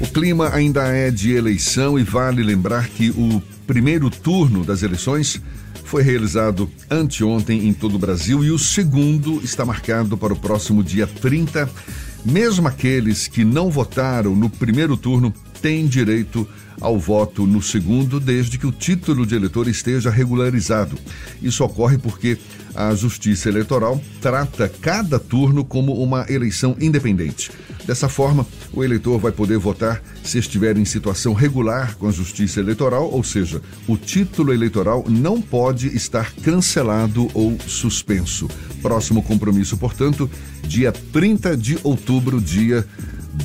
O clima ainda é de eleição e vale lembrar que o primeiro turno das eleições foi realizado anteontem em todo o Brasil e o segundo está marcado para o próximo dia 30. Mesmo aqueles que não votaram no primeiro turno têm direito ao voto no segundo, desde que o título de eleitor esteja regularizado. Isso ocorre porque a Justiça Eleitoral trata cada turno como uma eleição independente. Dessa forma, o eleitor vai poder votar se estiver em situação regular com a Justiça Eleitoral, ou seja, o título eleitoral não pode estar cancelado ou suspenso. Próximo compromisso, portanto, dia 30 de outubro, dia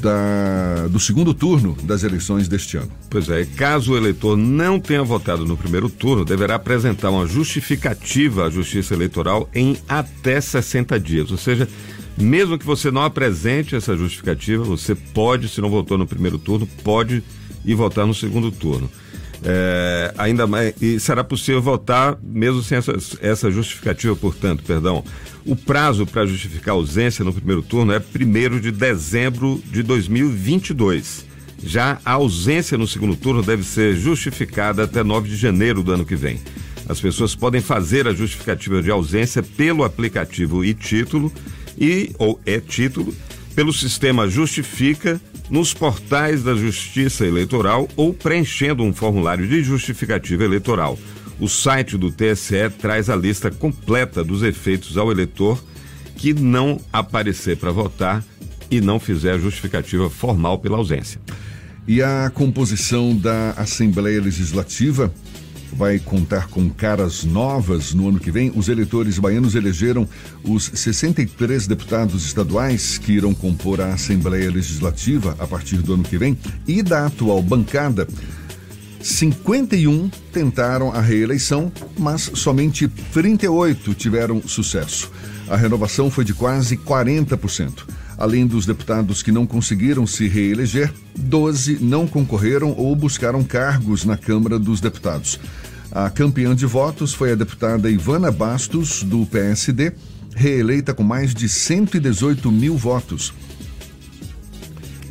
da, do segundo turno das eleições deste ano. Pois é, caso o eleitor não tenha votado no primeiro turno, deverá apresentar uma justificativa à Justiça Eleitoral em até 60 dias. Ou seja, mesmo que você não apresente essa justificativa, você pode, se não votou no primeiro turno, pode ir votar no segundo turno. É, ainda mais, e será possível votar mesmo sem essa, essa justificativa, portanto, perdão. O prazo para justificar ausência no primeiro turno é 1 de dezembro de 2022. Já a ausência no segundo turno deve ser justificada até 9 de janeiro do ano que vem. As pessoas podem fazer a justificativa de ausência pelo aplicativo e título e ou é título pelo sistema Justifica nos portais da Justiça Eleitoral ou preenchendo um formulário de justificativa eleitoral. O site do TSE traz a lista completa dos efeitos ao eleitor que não aparecer para votar e não fizer a justificativa formal pela ausência. E a composição da Assembleia Legislativa vai contar com caras novas no ano que vem. Os eleitores baianos elegeram os 63 deputados estaduais que irão compor a Assembleia Legislativa a partir do ano que vem. E da atual bancada, 51 tentaram a reeleição, mas somente 38 tiveram sucesso. A renovação foi de quase 40%. Além dos deputados que não conseguiram se reeleger, 12 não concorreram ou buscaram cargos na Câmara dos Deputados. A campeã de votos foi a deputada Ivana Bastos, do PSD, reeleita com mais de 118 mil votos.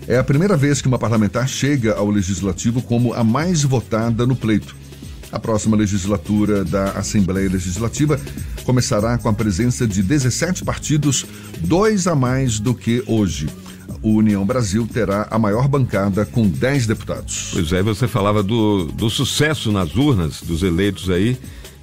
É a primeira vez que uma parlamentar chega ao legislativo como a mais votada no pleito. A próxima legislatura da Assembleia Legislativa começará com a presença de 17 partidos, dois a mais do que hoje. O União Brasil terá a maior bancada com 10 deputados. Pois é, você falava do, do sucesso nas urnas dos eleitos aí.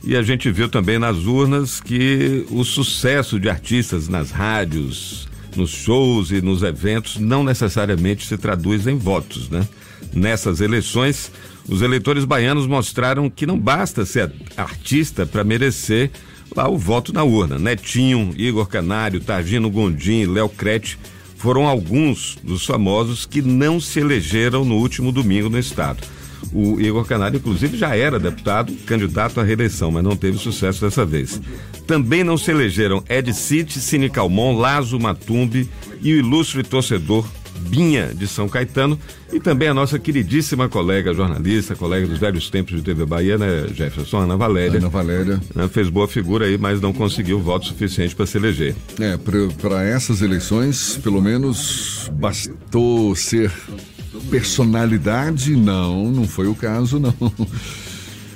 E a gente viu também nas urnas que o sucesso de artistas nas rádios, nos shows e nos eventos não necessariamente se traduz em votos, né? Nessas eleições, os eleitores baianos mostraram que não basta ser artista para merecer lá o voto na urna. Netinho, Igor Canário, Targino Gondim, Léo Crete foram alguns dos famosos que não se elegeram no último domingo no estado. O Igor Canário, inclusive, já era deputado, candidato à reeleição, mas não teve sucesso dessa vez. Também não se elegeram Ed City, Cine Calmon, Lazo Matumbi e o ilustre torcedor Binha de São Caetano e também a nossa queridíssima colega jornalista, colega dos velhos tempos de TV Bahia, né, Jefferson, Ana Valéria. Ana Valéria. Né, fez boa figura aí, mas não conseguiu voto suficiente para se eleger. É, para essas eleições, pelo menos bastou ser personalidade? Não, não foi o caso, não.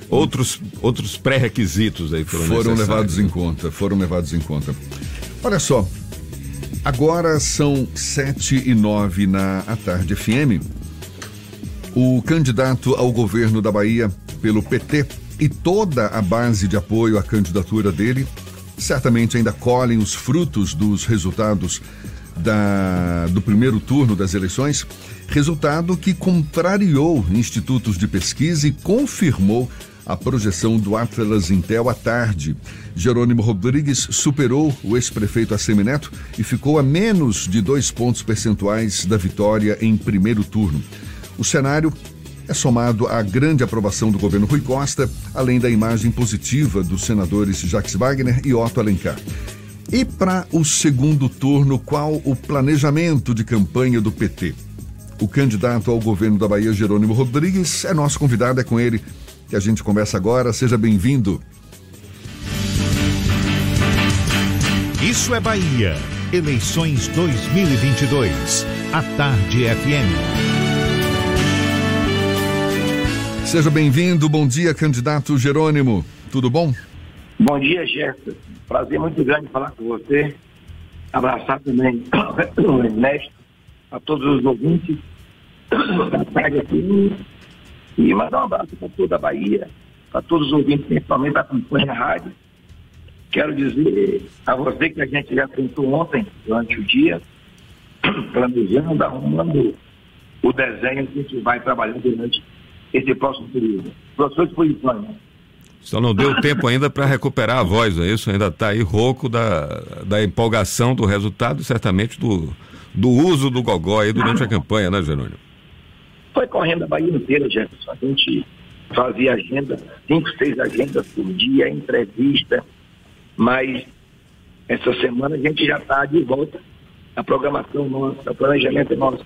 Outros, outros pré-requisitos aí foram, foram levados em conta, foram levados em conta. Olha só, Agora são sete e nove na tarde FM. O candidato ao governo da Bahia pelo PT e toda a base de apoio à candidatura dele certamente ainda colhem os frutos dos resultados da, do primeiro turno das eleições, resultado que contrariou institutos de pesquisa e confirmou a projeção do Atlas Intel à tarde. Jerônimo Rodrigues superou o ex-prefeito Assemineto e ficou a menos de dois pontos percentuais da vitória em primeiro turno. O cenário é somado à grande aprovação do governo Rui Costa, além da imagem positiva dos senadores Jacques Wagner e Otto Alencar. E para o segundo turno, qual o planejamento de campanha do PT? O candidato ao governo da Bahia, Jerônimo Rodrigues, é nosso convidado, é com ele que a gente conversa agora. Seja bem-vindo. Isso é Bahia. Eleições 2022. A Tarde FM. Seja bem-vindo. Bom dia, candidato Jerônimo. Tudo bom? Bom dia, Jefferson. Prazer muito grande falar com você. Abraçar também o Ernesto, a todos os ouvintes da tarde aqui. E mandar um abraço para toda a Bahia, para todos os ouvintes, principalmente da campanha rádio. Quero dizer a você que a gente já tentou ontem, durante o dia, planejando, arrumando o desenho que a gente vai trabalhar durante esse próximo período. Professor de posições. Só não deu tempo ainda para recuperar a voz, é isso? Ainda está aí rouco da, da empolgação do resultado certamente do, do uso do gogó aí durante a campanha, né, Jerônimo? Foi correndo a Bahia inteira, Jefferson. A gente fazia agenda, cinco, seis agendas por dia, entrevista, mas essa semana a gente já está de volta. A programação nossa, o planejamento nosso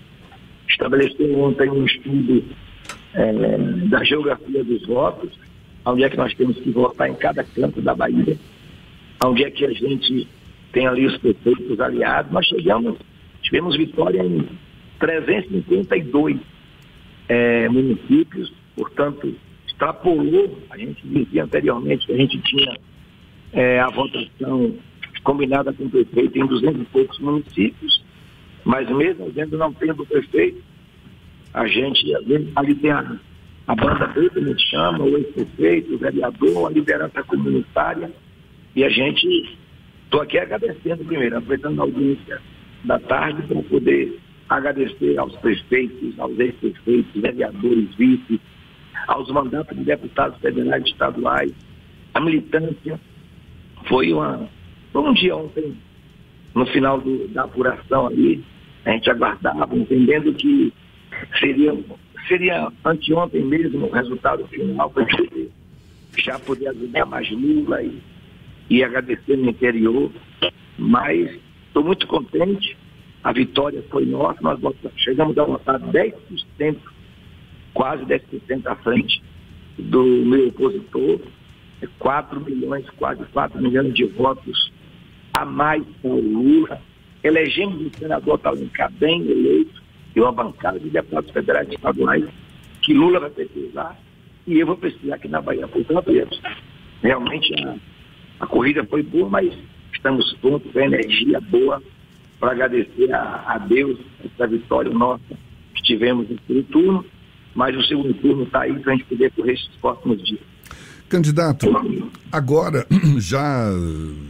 estabeleceu ontem um estudo é, da geografia dos votos, onde é que nós temos que votar em cada canto da Bahia, onde é que a gente tem ali os prefeitos aliados. Nós chegamos, tivemos vitória em 352 é, municípios, portanto, extrapolou, a gente dizia anteriormente que a gente tinha é, a votação combinada com o prefeito em 200 e poucos municípios, mas mesmo dentro não tendo prefeito, a gente ali tem a, a banda preta, a gente chama, o ex-prefeito, o vereador, a liderança comunitária, e a gente, estou aqui agradecendo primeiro, aproveitando a audiência da tarde para poder agradecer aos prefeitos, aos ex-prefeitos, vereadores, vice, aos mandatos de deputados federais e estaduais, a militância. Foi, uma, um dia ontem, no final do, da apuração ali, a gente aguardava, entendendo que seria, seria anteontem mesmo o resultado final para gente já poder ajudar mais Lula e, e agradecer no interior. Mas estou muito contente, a vitória foi nossa, nós chegamos a votar 10%, quase 10% à frente do meu opositor, 4 milhões, quase 4 milhões de votos a mais para o Lula. Elegemos o senador Talencar bem eleito, e uma bancada de deputados federais e estaduais que Lula vai precisar e eu vou precisar aqui na Bahia. Portanto, realmente a, a corrida foi boa, mas estamos prontos com energia boa para agradecer a, a, Deus essa vitória nossa que tivemos no primeiro turno, mas o segundo turno está aí para a gente poder correr esses próximos dias. Candidato, agora, já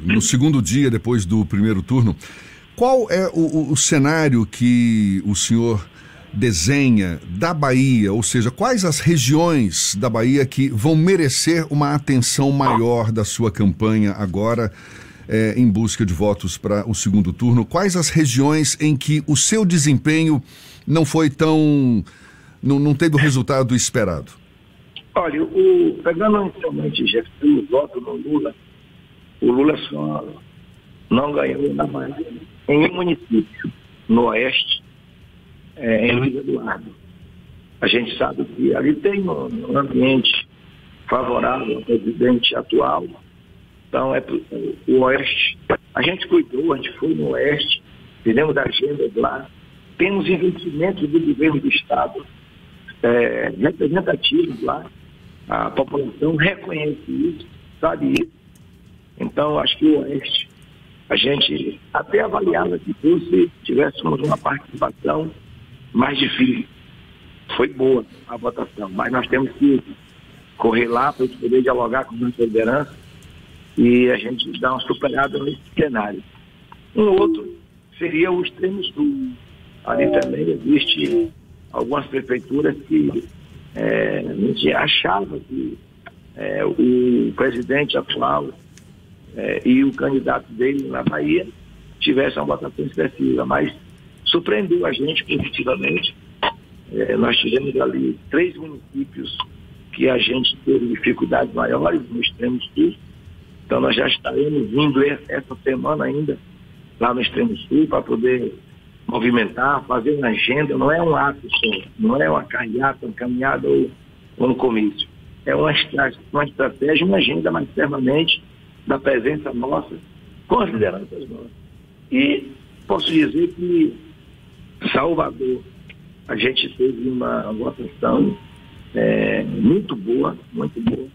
no segundo dia depois do primeiro turno, qual é o, o, cenário que o senhor desenha da Bahia? Ou seja, quais as regiões da Bahia que vão merecer uma atenção maior da sua campanha agora? É, em busca de votos para o segundo turno, quais as regiões em que o seu desempenho não foi tão. não, não teve o resultado esperado? Olha, o, pegando inicialmente o voto no Lula, o Lula só não ganhou na Bahia em um município no oeste, é, em Luiz Eduardo. A gente sabe que ali tem um, um ambiente favorável ao presidente atual. Então, é o oeste. A gente cuidou, a gente foi no oeste, fizemos agendas lá, temos investimentos do governo do Estado é, representativos lá. A população reconhece isso, sabe isso. Então, acho que o oeste a gente até avaliava que fosse tivéssemos uma participação mais difícil. Foi boa a votação, mas nós temos que correr lá para poder dialogar com a nossa liderança e a gente dar uma superada nesse cenário. Um outro seria o extremo sul. Ali também existe algumas prefeituras que é, a gente achava que é, o presidente atual é, e o candidato dele na Bahia tivesse uma votação expressiva, mas surpreendeu a gente positivamente. É, nós tivemos ali três municípios que a gente teve dificuldades maiores no extremo sul. Então nós já estaremos vindo essa semana ainda lá no extremo sul para poder movimentar, fazer uma agenda, não é um ato só, não é uma carreata, uma caminhada ou, um comício. É uma, uma estratégia, uma agenda mais permanente da presença nossa com as lideranças nossas. E posso dizer que Salvador, a gente teve uma votação é, muito boa, muito boa.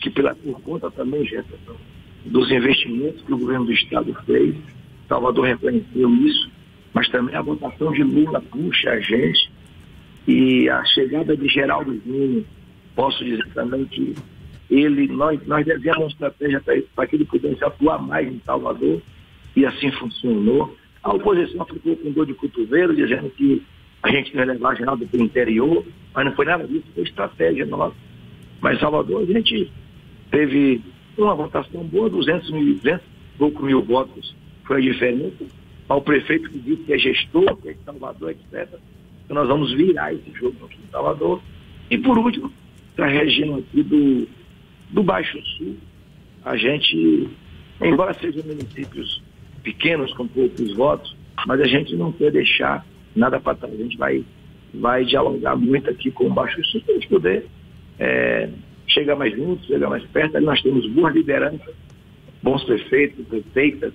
Que pela, por conta também, Jefferson, dos investimentos que o governo do Estado fez, Salvador reconheceu isso, mas também a votação de Lula puxa a gente e a chegada de Geraldo Zinho, posso dizer também que ele, nós, nós devemos uma estratégia para que ele pudesse atuar mais em Salvador e assim funcionou. A oposição ficou com dor de cotovelo, dizendo que a gente não ia levar Geraldo para o interior, mas não foi nada disso, foi estratégia nossa. Mas Salvador, a gente teve uma votação boa, 200 mil, 200 pouco mil votos foi a diferença. Ao prefeito que disse que é gestor, que é de Salvador, etc. Então nós vamos virar esse jogo aqui em Salvador. E por último, a região aqui do, do Baixo Sul, a gente, embora sejam municípios pequenos com poucos votos, mas a gente não quer deixar nada para trás. A gente vai, vai dialogar muito aqui com o Baixo Sul para a gente poder é, chegar mais juntos, chegar mais perto. Ali nós temos boas lideranças, bons prefeitos, prefeitas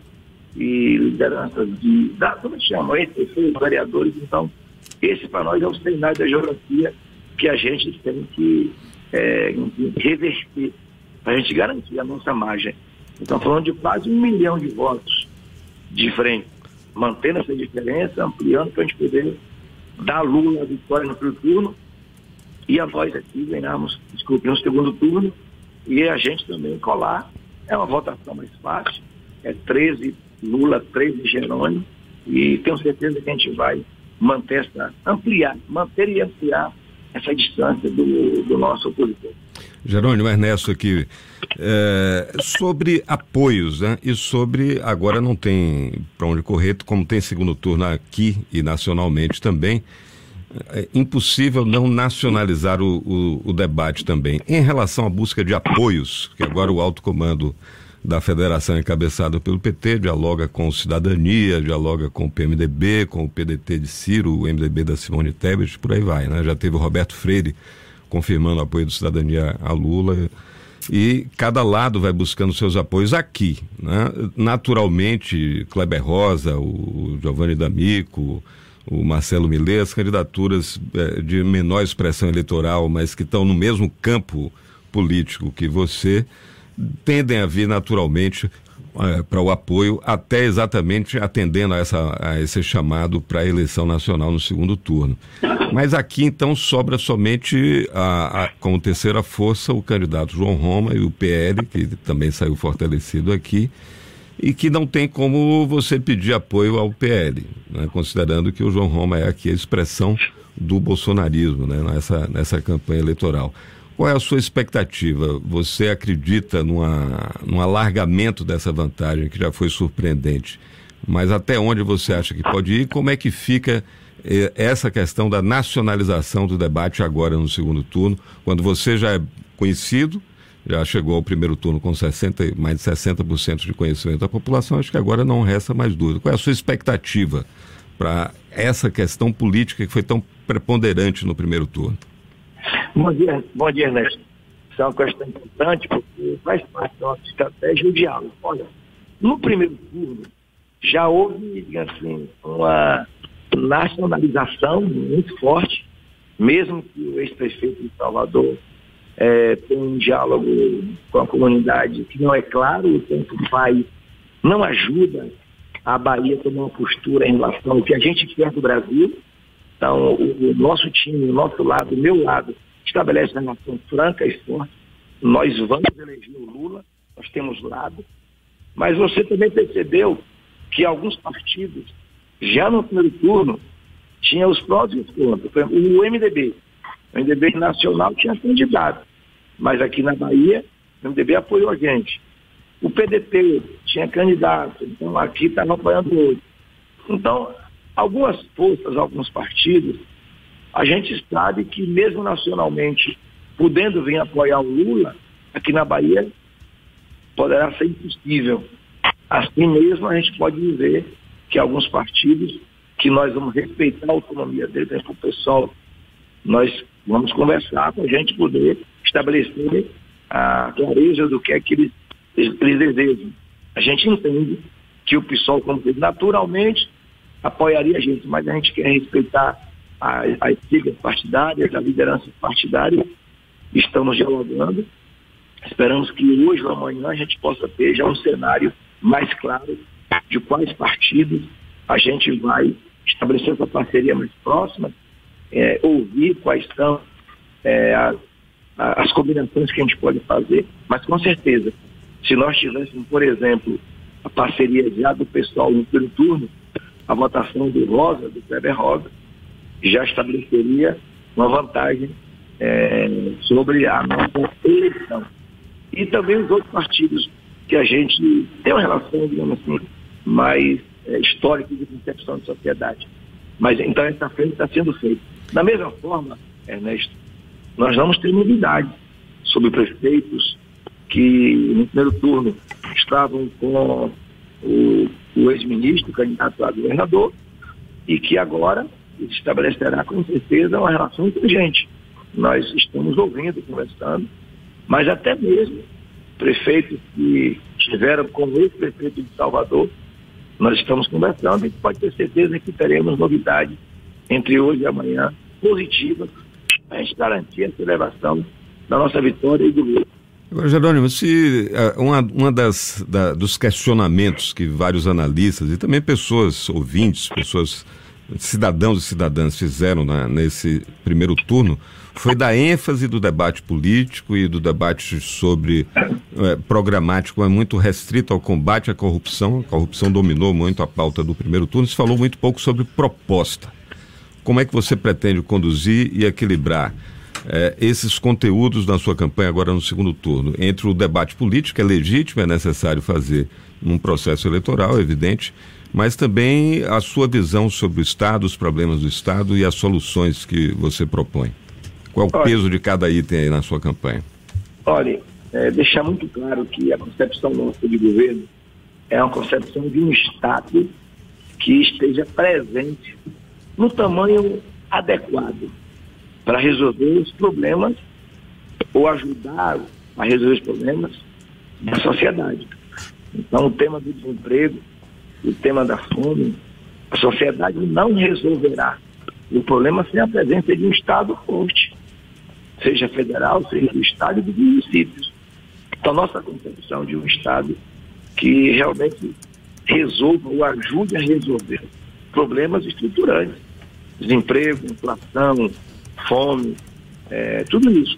e lideranças de, da, como chama, ex-prefeitos, vereadores. Então, esse para nós é o cenário da geografia que a gente tem que é, reverter para a gente garantir a nossa margem. Então, falando de quase um milhão de votos de frente, mantendo essa diferença, ampliando para a gente poder dar Lula a vitória no primeiro turno e a nós aqui ganhamos, desculpe, no segundo turno e a gente também colar. É uma votação mais fácil, é 13 Lula, 13 Jerônimo, e tenho certeza que a gente vai manter essa, ampliar, manter e ampliar essa distância do, do nosso opositor. Jerônimo Ernesto aqui, é, sobre apoios, né? E sobre, agora não tem para onde correr, como tem segundo turno aqui e nacionalmente também, é impossível não nacionalizar o, o, o, debate também. Em relação à busca de apoios, que agora o alto comando da federação encabeçado pelo PT dialoga com o Cidadania, dialoga com o PMDB, com o PDT de Ciro, o MDB da Simone Tebet, por aí vai, né? Já teve o Roberto Freire confirmando o apoio do Cidadania a Lula e cada lado vai buscando seus apoios aqui. Né? Naturalmente, Kleber Rosa, o Giovanni D'Amico, o Marcelo Millet, as candidaturas é, de menor expressão eleitoral, mas que estão no mesmo campo político que você, tendem a vir naturalmente é, para o apoio, até exatamente atendendo a, essa, a esse chamado para a eleição nacional no segundo turno. Mas aqui então sobra somente a, a, como terceira força o candidato João Roma e o PL, que também saiu fortalecido aqui e que não tem como você pedir apoio ao PL, né, considerando que o João Roma é aqui a expressão do bolsonarismo né, nessa, nessa campanha eleitoral. Qual é a sua expectativa? Você acredita numa, num alargamento dessa vantagem que já foi surpreendente? Mas até onde você acha que pode ir? Como é que fica eh, essa questão da nacionalização do debate agora no segundo turno, quando você já é conhecido, já chegou ao primeiro turno com 60, mais de 60% de conhecimento da população, acho que agora não resta mais dúvida. Qual é a sua expectativa para essa questão política que foi tão preponderante no primeiro turno? Bom dia, bom dia, Ernesto. Isso é uma questão importante porque faz parte da nossa estratégia o diálogo. Olha, no primeiro turno já houve, assim, uma nacionalização muito forte, mesmo que o ex-prefeito de Salvador é, tem um diálogo com a comunidade que não é claro, o tempo faz, não ajuda a Bahia a tomar uma postura em relação ao que a gente quer do Brasil. Então, o, o nosso time, o nosso lado, o meu lado, estabelece uma relação franca e forte. Nós vamos eleger o Lula, nós temos lado, mas você também percebeu que alguns partidos, já no primeiro turno, tinham os prós e os contras. O MDB, o MDB nacional tinha candidato, mas aqui na Bahia, o MDB apoiou a gente. O PDT tinha candidato, então aqui estava apoiando outro. Então, algumas forças, alguns partidos, a gente sabe que mesmo nacionalmente, podendo vir apoiar o Lula, aqui na Bahia, poderá ser impossível. Assim mesmo, a gente pode dizer que alguns partidos, que nós vamos respeitar a autonomia deles, né, o pessoal, nós vamos conversar para a gente poder estabelecer a clareza do que é que eles, eles desejam. A gente entende que o PSOL, como naturalmente apoiaria a gente, mas a gente quer respeitar as, as siglas partidárias, a liderança partidária, estamos dialogando. Esperamos que hoje ou amanhã a gente possa ter já um cenário mais claro de quais partidos a gente vai estabelecer essa parceria mais próxima, é, ouvir quais são é, as, as combinações que a gente pode fazer, mas com certeza, se nós tivéssemos, por exemplo, a parceria já do pessoal no primeiro turno, a votação do Rosa, do Kleber Rosa, já estabeleceria uma vantagem é, sobre a nossa eleição. E também os outros partidos que a gente tem uma relação, digamos assim, mais é, histórica de concepção de sociedade. Mas então essa frente está sendo feita. Da mesma forma, Ernesto, nós vamos ter novidades sobre prefeitos que no primeiro turno estavam com o, o ex-ministro, candidato a governador, e que agora estabelecerá com certeza uma relação inteligente. Nós estamos ouvindo, conversando, mas até mesmo prefeitos que estiveram com o ex-prefeito de Salvador, nós estamos conversando e pode ter certeza que teremos novidades entre hoje e amanhã positivas para a gente garantir a celebração da nossa vitória e do Lula. Agora, Jerônimo, se uh, uma, uma das da, dos questionamentos que vários analistas e também pessoas ouvintes, pessoas cidadãos e cidadãs fizeram na, nesse primeiro turno foi da ênfase do debate político e do debate sobre é, programático é muito restrito ao combate à corrupção. A corrupção dominou muito a pauta do primeiro turno. Se falou muito pouco sobre proposta. Como é que você pretende conduzir e equilibrar é, esses conteúdos na sua campanha agora no segundo turno? Entre o debate político, é legítimo, é necessário fazer num processo eleitoral, é evidente, mas também a sua visão sobre o Estado, os problemas do Estado e as soluções que você propõe. Qual é o peso de cada item aí na sua campanha? Olha, é, deixar muito claro que a concepção nossa de governo é uma concepção de um Estado que esteja presente no tamanho adequado para resolver os problemas ou ajudar a resolver os problemas da sociedade. Então, o tema do desemprego, o tema da fome, a sociedade não resolverá o problema sem a presença de um Estado forte seja federal, seja do Estado e dos municípios. Então, nossa concepção de um Estado que realmente resolva ou ajude a resolver problemas estruturantes, desemprego, inflação, fome, é, tudo isso.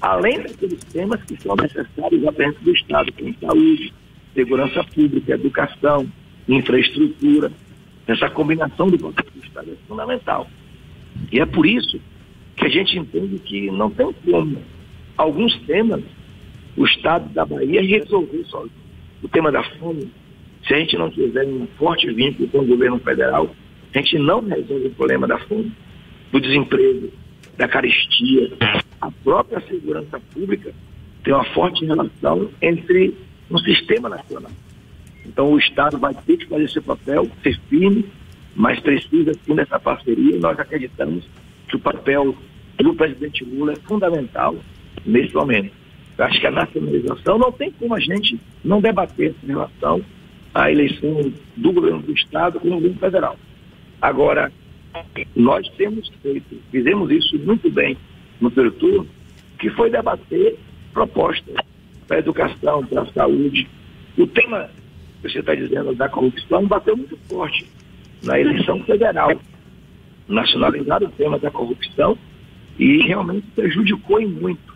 Além daqueles temas que são necessários dentro do Estado, como saúde, segurança pública, educação, infraestrutura. Essa combinação do conceito do Estado é fundamental. E é por isso que a gente entende que não tem como alguns temas o Estado da Bahia resolver sozinho. O tema da fome, se a gente não tiver um forte vínculo com o governo federal, a gente não resolve o problema da fome, do desemprego, da carestia. A própria segurança pública tem uma forte relação entre um sistema nacional. Então o Estado vai ter que fazer seu papel, ser firme, mas precisa sim dessa parceria e nós acreditamos que o papel do presidente Lula é fundamental nesse momento. Eu acho que a nacionalização não tem como a gente não debater em relação à eleição do governo do Estado com o governo federal. Agora, nós temos feito, fizemos isso muito bem no primeiro turno, que foi debater propostas para a educação, para a saúde. O tema que você está dizendo da corrupção bateu muito forte na eleição federal nacionalizar o tema da corrupção e realmente prejudicou em muito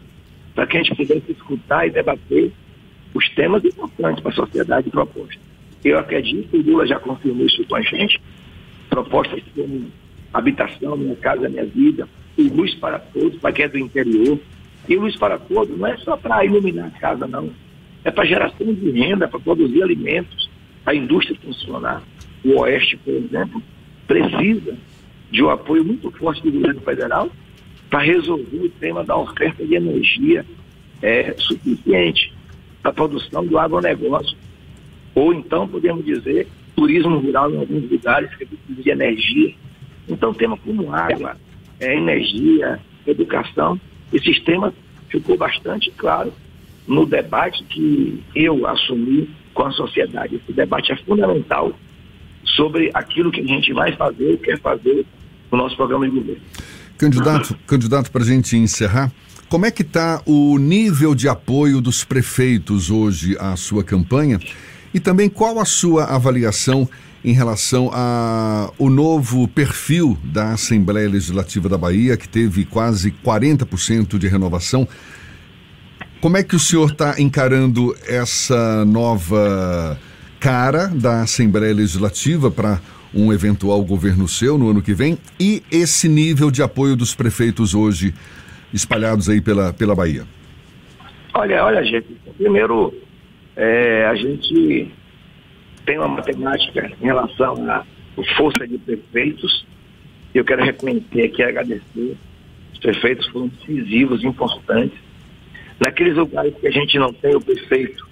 para que a gente pudesse escutar e debater os temas importantes para a sociedade proposta. Eu acredito, o Lula já confirmou isso com a gente, propostas como habitação, minha casa, minha vida, o luz para todos, para quem é do interior. E luz para todos não é só para iluminar a casa, não. É para geração de renda, para produzir alimentos, para a indústria funcionar. O Oeste, por exemplo, precisa de um apoio muito forte do governo federal para resolver o tema da oferta de energia é, suficiente para a produção do agronegócio. Ou então, podemos dizer, turismo rural em alguns lugares que precisa de energia. Então, tema como água, é, energia, educação, esses temas ficou bastante claro no debate que eu assumi com a sociedade. Esse debate é fundamental sobre aquilo que a gente vai fazer, quer fazer o nosso programa de governo. Candidato, candidato para a gente encerrar, como é que está o nível de apoio dos prefeitos hoje à sua campanha? E também qual a sua avaliação em relação ao novo perfil da Assembleia Legislativa da Bahia, que teve quase 40% de renovação? Como é que o senhor está encarando essa nova cara da Assembleia Legislativa para um eventual governo seu no ano que vem e esse nível de apoio dos prefeitos hoje espalhados aí pela, pela Bahia? Olha, olha, gente, primeiro é, a gente tem uma matemática em relação à força de prefeitos. Eu quero reconhecer aqui e agradecer. Os prefeitos foram decisivos, importantes. Naqueles lugares que a gente não tem o prefeito,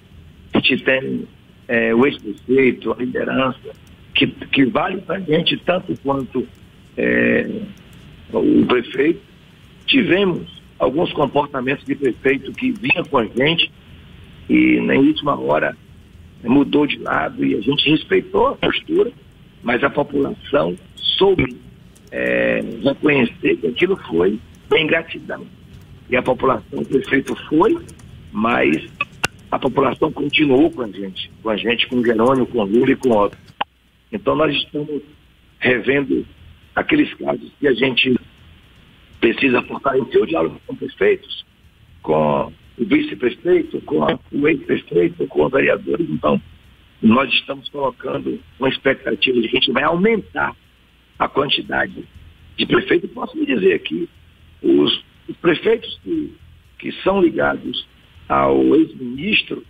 a gente tem é, o ex-prefeito, a liderança, que, que vale para a gente tanto quanto é, o prefeito. Tivemos alguns comportamentos de prefeito que vinham com a gente e na última hora mudou de lado e a gente respeitou a postura, mas a população soube é, reconhecer que aquilo foi ingratidão. E a população, o prefeito foi, mas a população continuou com a gente, com a gente, com Jerônimo, com Lula e com outros. Então nós estamos revendo aqueles casos que a gente precisa fortalecer o diálogo com prefeitos, com o vice-prefeito, com o ex-prefeito, com os vereadores. Então, nós estamos colocando uma expectativa de que a gente vai aumentar a quantidade de prefeitos. Posso me dizer aqui, os, os prefeitos que, que são ligados ao ex-ministro,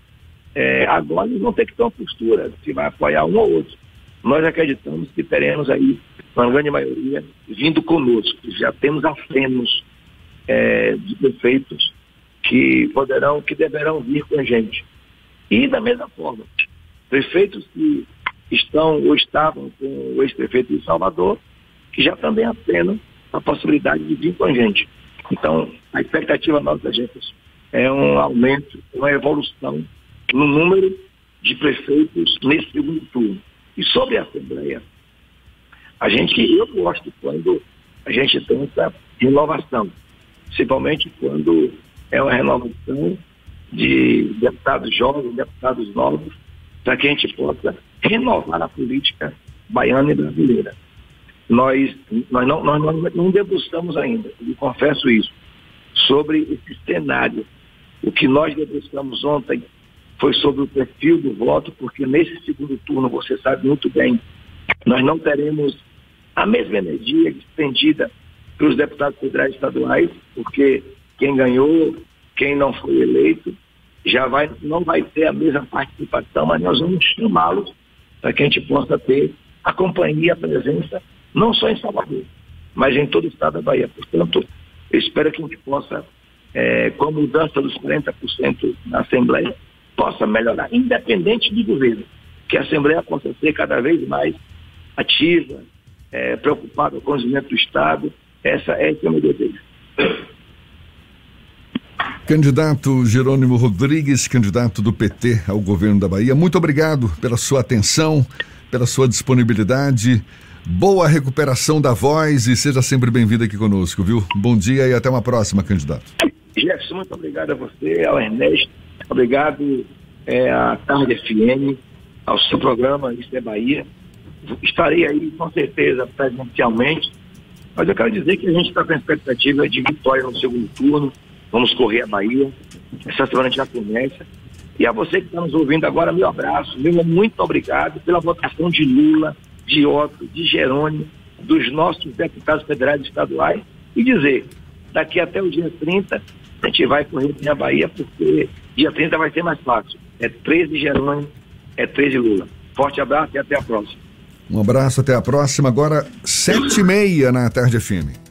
é, agora eles vão ter que ter uma postura, se vai apoiar um ou outro. Nós acreditamos que teremos aí, uma grande maioria, vindo conosco. Já temos acenos é, de prefeitos que poderão, que deverão vir com a gente. E da mesma forma, prefeitos que estão ou estavam com o ex-prefeito de Salvador, que já também acenam a possibilidade de vir com a gente. Então, a expectativa nossa, gente, é um aumento, uma evolução no número de prefeitos nesse segundo turno. E sobre a Assembleia, a gente, eu gosto quando a gente tem essa renovação, principalmente quando é uma renovação de deputados jovens, deputados novos, para que a gente possa renovar a política baiana e brasileira. Nós, nós, não, nós não, debruçamos ainda, e confesso isso, sobre esse cenário. O que nós debruçamos ontem foi sobre o perfil do voto, porque nesse segundo turno, você sabe muito bem, nós não teremos a mesma energia despendida pelos deputados federais e estaduais, porque quem ganhou, quem não foi eleito, já vai, não vai ter a mesma participação, mas nós vamos chamá-los para que a gente possa ter a companhia, a presença, não só em Salvador, mas em todo o estado da Bahia. Portanto, eu espero que a gente possa, é, com a mudança dos 40% na Assembleia, possa melhorar, independente do governo, que a Assembleia possa ser cada vez mais ativa, é, preocupada com o desenvolvimento do Estado. Essa é o meu desejo. Candidato Jerônimo Rodrigues, candidato do PT ao governo da Bahia, muito obrigado pela sua atenção, pela sua disponibilidade. Boa recuperação da voz e seja sempre bem-vindo aqui conosco, viu? Bom dia e até uma próxima, candidato. Jefferson, muito obrigado a você, ao Ernesto, obrigado é, à Tarde FM, ao seu programa Isso é Bahia. Estarei aí com certeza presencialmente, mas eu quero dizer que a gente está com a expectativa de vitória no segundo turno Vamos correr a Bahia. Essa semana já começa. E a você que está nos ouvindo agora, meu abraço, meu muito obrigado pela votação de Lula, de Otto, de Jerônimo, dos nossos deputados federais e estaduais. E dizer, daqui até o dia 30, a gente vai correr a Bahia, porque dia 30 vai ser mais fácil. É 13 Jerônimo, é 13 Lula. Forte abraço e até a próxima. Um abraço, até a próxima. Agora, sete e meia na Tarde FM.